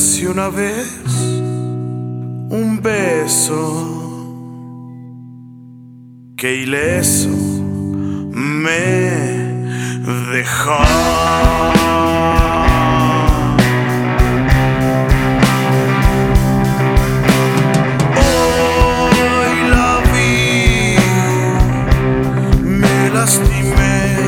Hace una vez un beso que ileso me dejó. lastimé